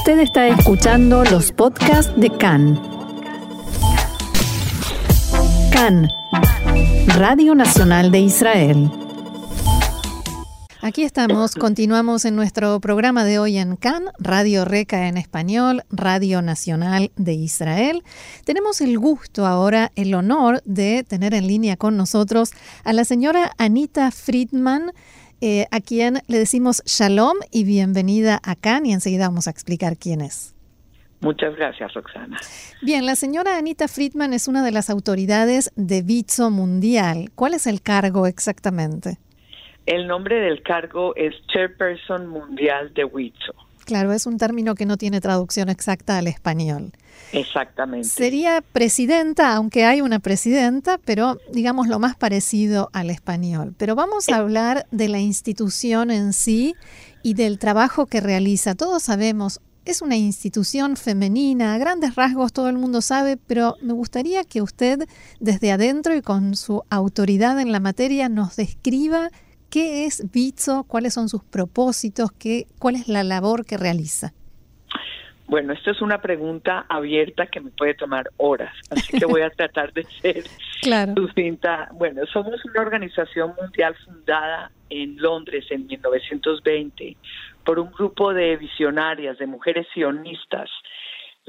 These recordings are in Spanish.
Usted está escuchando los podcasts de CAN. CAN, Radio Nacional de Israel. Aquí estamos, continuamos en nuestro programa de hoy en CAN, Radio Reca en español, Radio Nacional de Israel. Tenemos el gusto ahora, el honor de tener en línea con nosotros a la señora Anita Friedman, eh, a quien le decimos shalom y bienvenida a CAN y enseguida vamos a explicar quién es. Muchas gracias, Roxana. Bien, la señora Anita Friedman es una de las autoridades de Bitso Mundial. ¿Cuál es el cargo exactamente? El nombre del cargo es Chairperson Mundial de WITSO. Claro, es un término que no tiene traducción exacta al español. Exactamente. Sería presidenta, aunque hay una presidenta, pero digamos lo más parecido al español. Pero vamos a hablar de la institución en sí y del trabajo que realiza. Todos sabemos, es una institución femenina, a grandes rasgos todo el mundo sabe, pero me gustaría que usted desde adentro y con su autoridad en la materia nos describa qué es Bitso, cuáles son sus propósitos, qué, cuál es la labor que realiza. Bueno, esto es una pregunta abierta que me puede tomar horas, así que voy a tratar de ser claro. sucinta. Bueno, somos una organización mundial fundada en Londres en 1920 por un grupo de visionarias, de mujeres sionistas,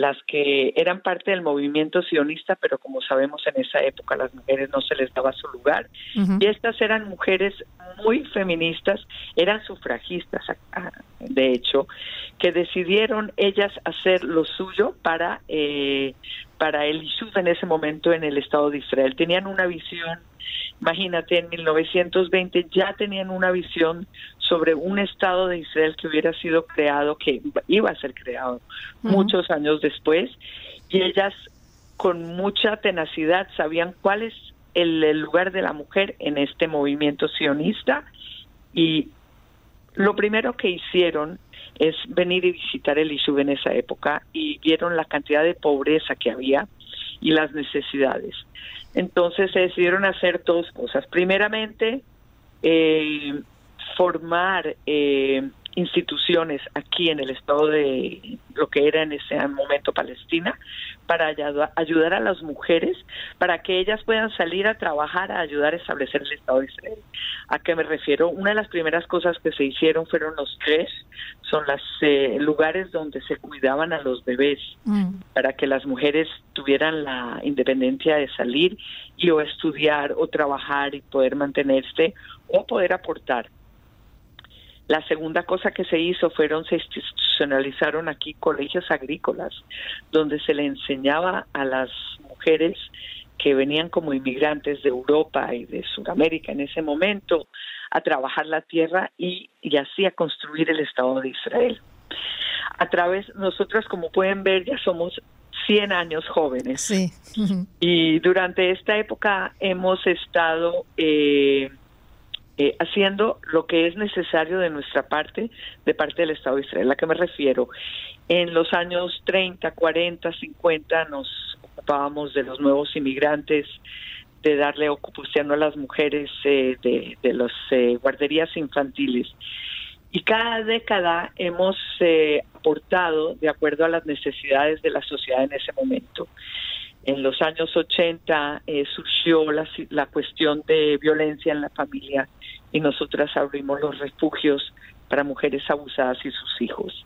las que eran parte del movimiento sionista, pero como sabemos en esa época las mujeres no se les daba su lugar. Y estas eran mujeres muy feministas, eran sufragistas, de hecho, que decidieron ellas hacer lo suyo para, eh, para el Yishuv en ese momento en el Estado de Israel. Tenían una visión Imagínate, en 1920 ya tenían una visión sobre un Estado de Israel que hubiera sido creado, que iba a ser creado muchos años después, y ellas con mucha tenacidad sabían cuál es el, lugar de la mujer en este movimiento sionista y lo primero que hicieron es venir y visitar el Isub en esa época y vieron la cantidad de pobreza que había y las necesidades. Entonces se decidieron hacer dos cosas. Primeramente, eh, formar eh, instituciones aquí en el estado de lo que era en ese momento Palestina para ayudar a las mujeres para que ellas puedan salir a trabajar a ayudar a establecer el estado de Israel. ¿A qué me refiero? Una de las primeras cosas que se hicieron fueron los tres, son los eh, lugares donde se cuidaban a los bebés mm. para que las mujeres tuvieran la independencia de salir y o estudiar o trabajar y poder mantenerse o poder aportar la segunda cosa que se hizo fueron, se institucionalizaron aquí colegios agrícolas, donde se le enseñaba a las mujeres que venían como inmigrantes de Europa y de Sudamérica en ese momento a trabajar la tierra y, y así a construir el Estado de Israel. A través, nosotras como pueden ver, ya somos 100 años jóvenes. Sí. Y durante esta época hemos estado eh, eh, haciendo lo que es necesario de nuestra parte, de parte del Estado de Israel. ¿A qué me refiero? En los años 30, 40, 50 nos ocupábamos de los nuevos inmigrantes, de darle ocupación a las mujeres eh, de, de las eh, guarderías infantiles. Y cada década hemos aportado de acuerdo a las necesidades de la sociedad en ese momento. En los años 80 eh, surgió la, cuestión de violencia en la familia y nosotras abrimos los refugios para mujeres abusadas y sus hijos.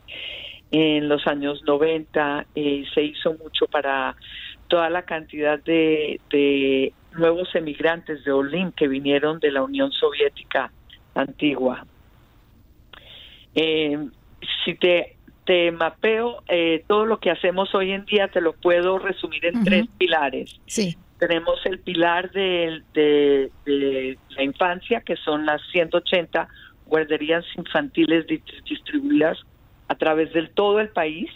En los años 90 eh, se hizo mucho para toda la cantidad de, nuevos emigrantes de Olim que vinieron de la Unión Soviética antigua. Eh, si te te mapeo eh, todo lo que hacemos hoy en día, te lo puedo resumir en tres pilares. Sí. Tenemos el pilar de, de, la infancia, que son las 180 guarderías infantiles distribuidas a través del todo el país,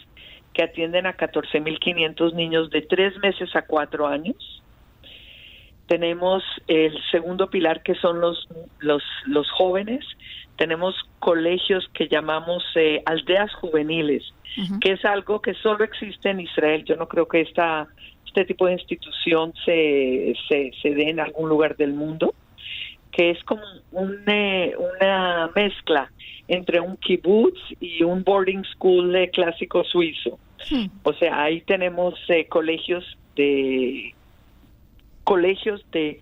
que atienden a 14.500 niños de tres meses a cuatro años. Tenemos el segundo pilar, que son los, los, los jóvenes, tenemos colegios que llamamos eh, aldeas juveniles, que es algo que solo existe en Israel. Yo no creo que esta, este tipo de institución se, se, se dé en algún lugar del mundo. que es como eh, una mezcla entre un kibbutz y un boarding school de clásico suizo. O sea, ahí tenemos eh, colegios de colegios de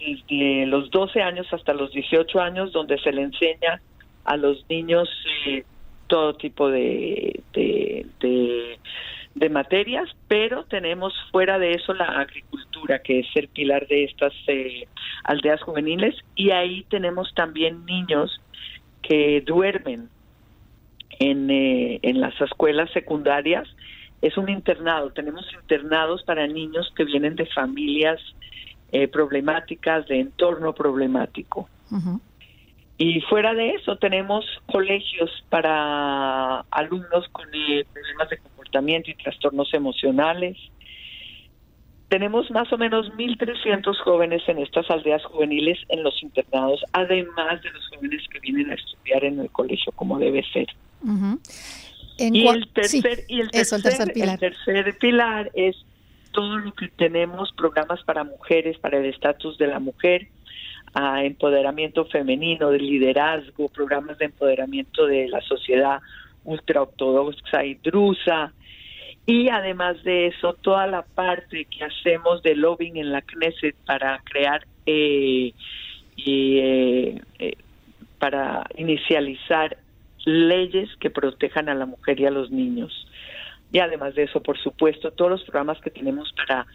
desde los 12 años hasta los 18 años donde se le enseña a los niños eh, todo tipo de, de, de, materias, pero tenemos fuera de eso la agricultura, que es el pilar de estas eh, aldeas juveniles, y ahí tenemos también niños que duermen en, eh, en las escuelas secundarias. Es un internado, tenemos internados para niños que vienen de familias eh, problemáticas, de entorno problemático. Y fuera de eso tenemos colegios para alumnos con eh, problemas de comportamiento y trastornos emocionales. Tenemos más o menos 1.300 jóvenes en estas aldeas juveniles en los internados, además de los jóvenes que vienen a estudiar en el colegio como debe ser. Y, el tercer, y el tercer, el tercer pilar es todo lo que tenemos, programas para mujeres, para el estatus de la mujer, a empoderamiento femenino, de liderazgo, programas de empoderamiento de la sociedad ultraortodoxa y drusa. Y además de eso, toda la parte que hacemos de lobbying en la Knesset para crear eh, y eh, eh, para inicializar leyes que protejan a la mujer y a los niños. Y además de eso, por supuesto, todos los programas que tenemos para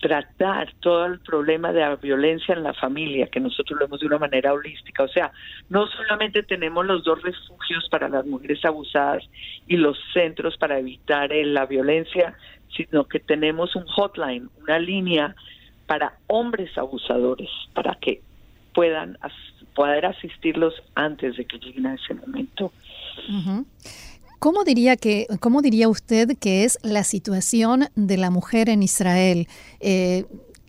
tratar todo el problema de la violencia en la familia, que nosotros lo vemos de una manera holística. O sea, no solamente tenemos los dos refugios para las mujeres abusadas y los centros para evitar eh, la violencia, sino que tenemos un hotline, una línea para hombres abusadores, para que puedan poder asistirlos antes de que lleguen a ese momento. ¿Cómo diría, que, ¿Cómo diría usted que es la situación de la mujer en Israel? Eh,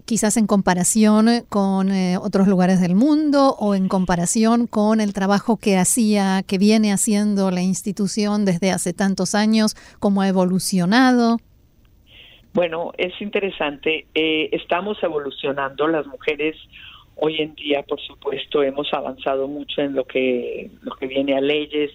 quizás en comparación con eh, otros lugares del mundo o en comparación con el trabajo que hacía, que viene haciendo la institución desde hace tantos años, cómo ha evolucionado. Bueno, es interesante. Eh, estamos evolucionando. Las mujeres hoy en día, por supuesto, hemos avanzado mucho en lo que lo que viene a leyes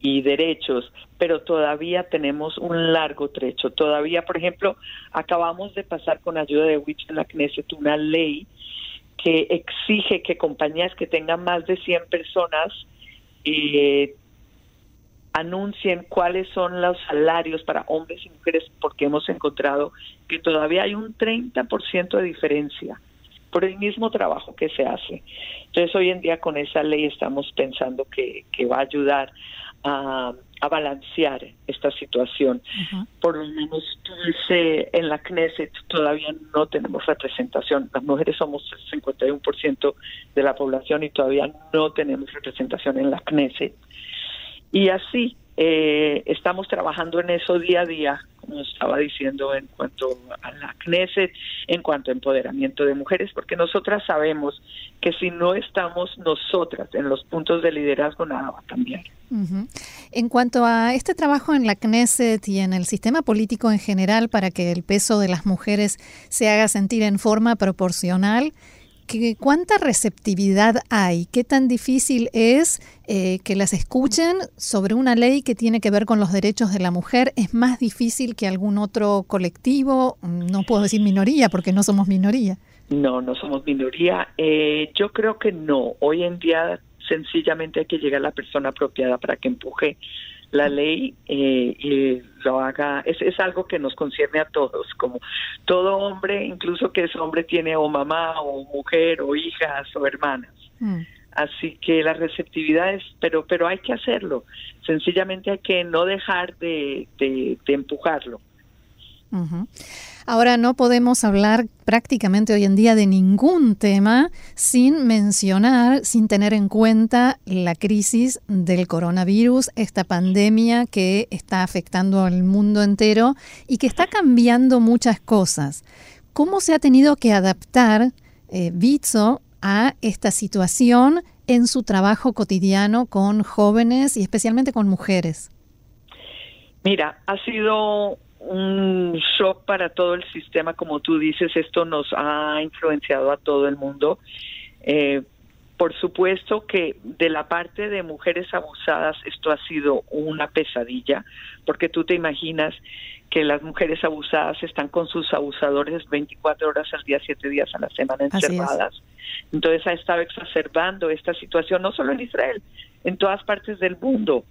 y derechos, pero todavía tenemos un largo trecho. Todavía, por ejemplo, acabamos de pasar con ayuda de Witch en la Knesset una ley que exige que compañías que tengan más de 100 personas eh, anuncien cuáles son los salarios para hombres y mujeres, porque hemos encontrado que todavía hay un 30% de diferencia por el mismo trabajo que se hace. Entonces, hoy en día con esa ley estamos pensando que, que va a ayudar a, balancear esta situación. Por lo menos en la Knesset todavía no tenemos representación. Las mujeres somos el 51% de la población y todavía no tenemos representación en la Knesset. Y así eh, estamos trabajando en eso día a día, como estaba diciendo, en cuanto a la Knesset, en cuanto a empoderamiento de mujeres, porque nosotras sabemos que si no estamos nosotras en los puntos de liderazgo, nada va a cambiar. En cuanto a este trabajo en la Knesset y en el sistema político en general para que el peso de las mujeres se haga sentir en forma proporcional, ¿cuánta receptividad hay? ¿Qué tan difícil es eh, que las escuchen sobre una ley que tiene que ver con los derechos de la mujer? ¿Es más difícil que algún otro colectivo? No puedo decir minoría porque no somos minoría. No, no somos minoría. Eh, yo creo que no. Hoy en día sencillamente hay que llegar a la persona apropiada para que empuje la ley eh, y lo haga, es, es algo que nos concierne a todos, como todo hombre, incluso que ese hombre tiene o mamá o mujer o hijas o hermanas. Mm. Así que la receptividad es, pero, pero hay que hacerlo, sencillamente hay que no dejar de, de, empujarlo. Ahora no podemos hablar prácticamente hoy en día de ningún tema sin mencionar, sin tener en cuenta la crisis del coronavirus, esta pandemia que está afectando al mundo entero y que está cambiando muchas cosas. ¿Cómo se ha tenido que adaptar eh, Bitso a esta situación en su trabajo cotidiano con jóvenes y especialmente con mujeres? Mira, ha sido un shock para todo el sistema, como tú dices, esto nos ha influenciado a todo el mundo. Eh, por supuesto que de la parte de mujeres abusadas esto ha sido una pesadilla, porque tú te imaginas que las mujeres abusadas están con sus abusadores 24 horas al día, 7 días a la semana encerradas. Entonces ha estado exacerbando esta situación, no solo en Israel, en todas partes del mundo.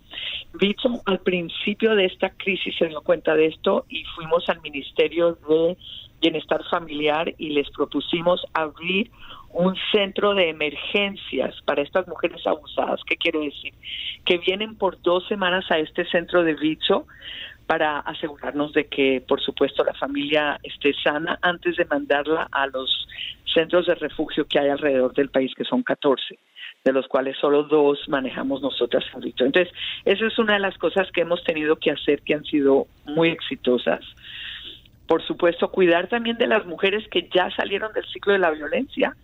Visto al principio de esta crisis se dio cuenta de esto y fuimos al Ministerio de Bienestar Familiar y les propusimos abrir un centro de emergencias para estas mujeres abusadas. ¿Qué quiero decir? Que vienen por dos semanas a este centro de Vicho para asegurarnos de que, por supuesto, la familia esté sana antes de mandarla a los centros de refugio que hay alrededor del país, que son 14 de los cuales solo dos manejamos nosotras ahorita. Entonces, esa es una de las cosas que hemos tenido que hacer que han sido muy exitosas. Por supuesto, cuidar también de las mujeres que ya salieron del ciclo de la violencia,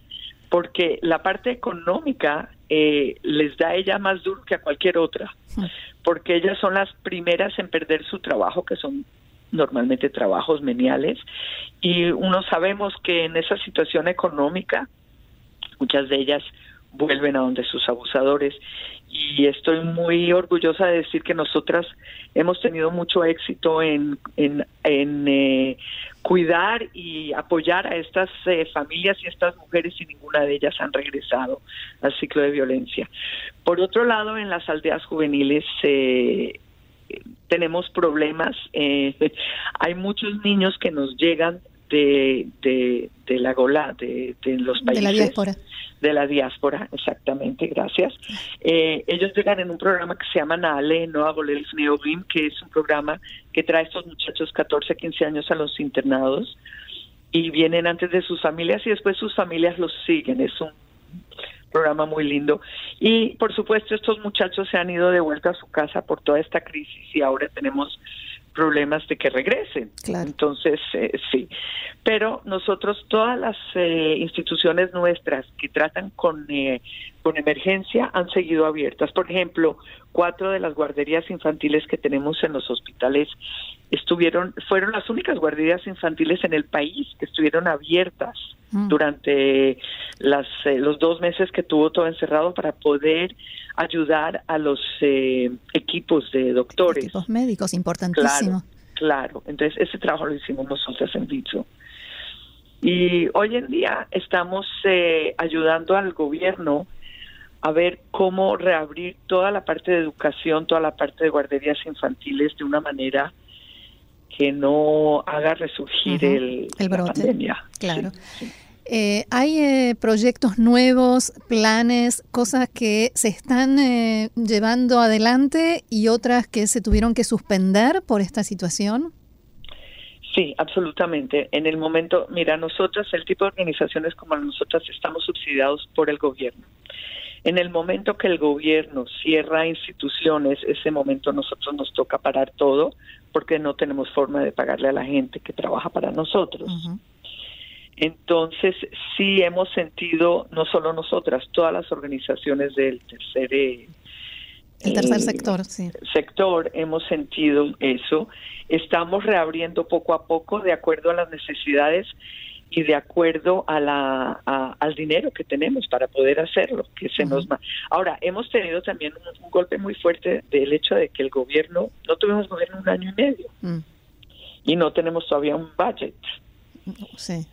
porque la parte económica eh, les da a ella más duro que a cualquier otra, porque ellas son las primeras en perder su trabajo, que son normalmente trabajos meniales, y uno sabemos que en esa situación económica, muchas de ellas vuelven a donde sus abusadores y estoy muy orgullosa de decir que nosotras hemos tenido mucho éxito en, en, eh, cuidar y apoyar a estas eh, familias y estas mujeres y ninguna de ellas han regresado al ciclo de violencia. Por otro lado, en las aldeas juveniles eh, tenemos problemas. hay muchos niños que nos llegan de, de, de la Gola, de, de los países. De la diáspora de la diáspora, exactamente, gracias. Eh, ellos llegan en un programa que se llama NALE, Noa Golel Neogrim, que es un programa que trae a estos muchachos 14, 15 años a los internados y vienen antes de sus familias y después sus familias los siguen. Es un programa muy lindo. Y por supuesto estos muchachos se han ido de vuelta a su casa por toda esta crisis y ahora tenemos problemas de que regresen. Entonces, eh, sí. Pero nosotros, todas las eh, instituciones nuestras que tratan con, eh, con emergencia han seguido abiertas. Por ejemplo, cuatro de las guarderías infantiles que tenemos en los hospitales estuvieron, fueron las únicas guarderías infantiles en el país que estuvieron abiertas mm. durante las, los dos meses que tuvo todo encerrado para poder ayudar a los eh, equipos de doctores. Equipos médicos, importantísimo. Claro, entonces ese trabajo lo hicimos nosotros en Vicho. Y hoy en día estamos eh, ayudando al gobierno a ver cómo reabrir toda la parte de educación, toda la parte de guarderías infantiles de una manera que no haga resurgir el, la pandemia. Claro. Eh, ¿Hay eh, proyectos nuevos, planes, cosas que se están eh, llevando adelante y otras que se tuvieron que suspender por esta situación? Sí, absolutamente. En el momento, mira, nosotras, el tipo de organizaciones como nosotras, estamos subsidiados por el gobierno. En el momento que el gobierno cierra instituciones, ese momento nosotros nos toca parar todo porque no tenemos forma de pagarle a la gente que trabaja para nosotros. Entonces, sí hemos sentido, no solo nosotras, todas las organizaciones del tercer, eh, el tercer sector, sí. sector, hemos sentido eso. Estamos reabriendo poco a poco de acuerdo a las necesidades y de acuerdo a la, al dinero que tenemos para poder hacerlo, que se nos Ahora, hemos tenido también un, golpe muy fuerte del hecho de que el gobierno, no tuvimos gobierno un año y medio mm. y no tenemos todavía un budget.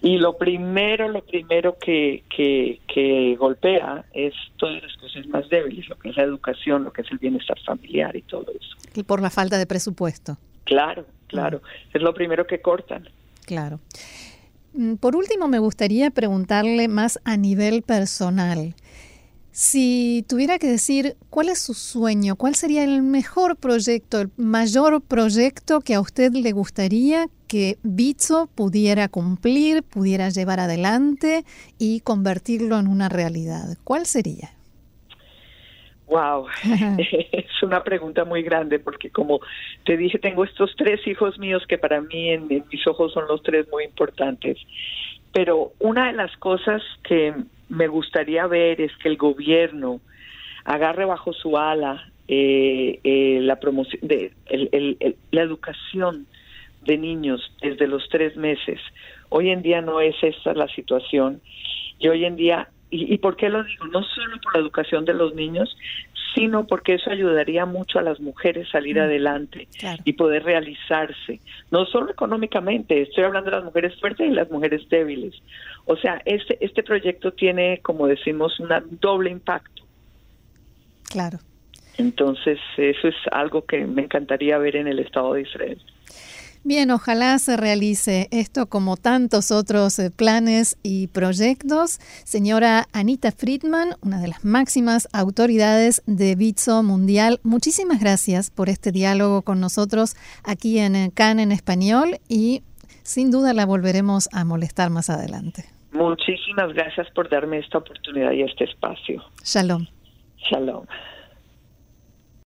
Y lo primero, lo primero que, que, golpea es todas las cosas más débiles, lo que es la educación, lo que es el bienestar familiar y todo eso. Y por la falta de presupuesto. Claro, claro. Es lo primero que cortan. Claro. Mm, por último, me gustaría preguntarle más a nivel personal. Si tuviera que decir cuál es su sueño, cuál sería el mejor proyecto, el mayor proyecto que a usted le gustaría que Bitso pudiera cumplir, pudiera llevar adelante y convertirlo en una realidad, ¿cuál sería? Wow, es una pregunta muy grande porque como te dije, tengo estos tres hijos míos que para mí en mis ojos son los tres muy importantes. Pero una de las cosas que me gustaría ver es que el gobierno agarre bajo su ala eh, eh, la promoción de la educación de niños desde los tres meses. Hoy en día no es esta la situación y hoy en día, y, por qué lo digo? No solo por la educación de los niños, sino porque eso ayudaría mucho a las mujeres salir mm, adelante y poder realizarse, no solo económicamente, estoy hablando de las mujeres fuertes y las mujeres débiles. O sea, este, este proyecto tiene, como decimos, un doble impacto. Claro. Entonces, eso es algo que me encantaría ver en el Estado de Israel. Bien, ojalá se realice esto como tantos otros eh, planes y proyectos. Señora Anita Friedman, una de las máximas autoridades de Bitso Mundial, muchísimas gracias por este diálogo con nosotros aquí en eh, CAN en español y sin duda la volveremos a molestar más adelante. Muchísimas gracias por darme esta oportunidad y este espacio. Shalom. Shalom.